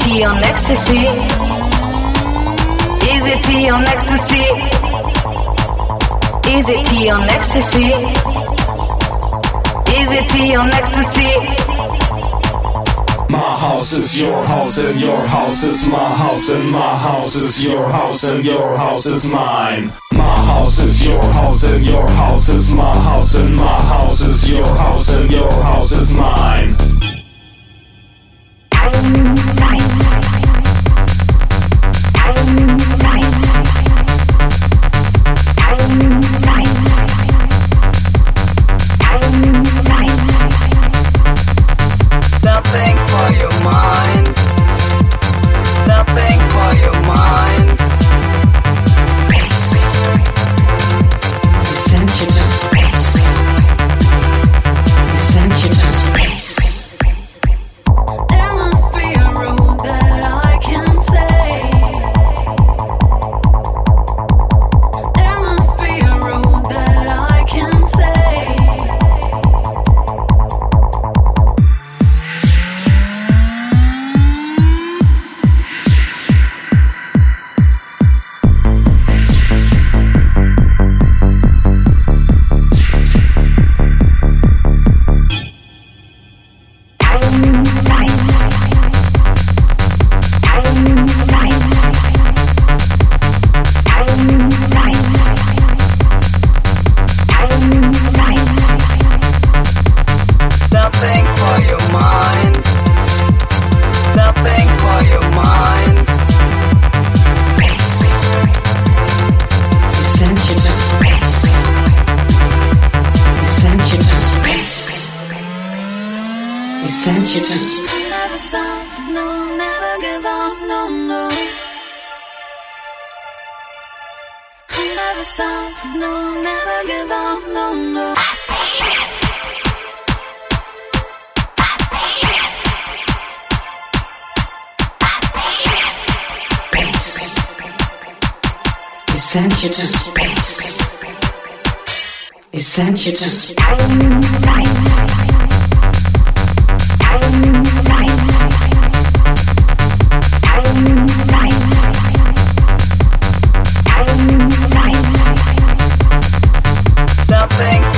tea on ecstasy? Is it tea on ecstasy? Is it tea on ecstasy? It tea on ecstasy? My house is your house and your house is my house and my house is your house and your house is mine. My house is your house and your house is my house and my house is your house and your house is mine. Something for your mind. Something for your mind. Space. Sent you to space. We sent you to space. We sent you to space. Never stop, no, never give up, no, no. Never stop, no, never give up, He sent you to space. He sent you to space. Time. Time. Time. Nothing.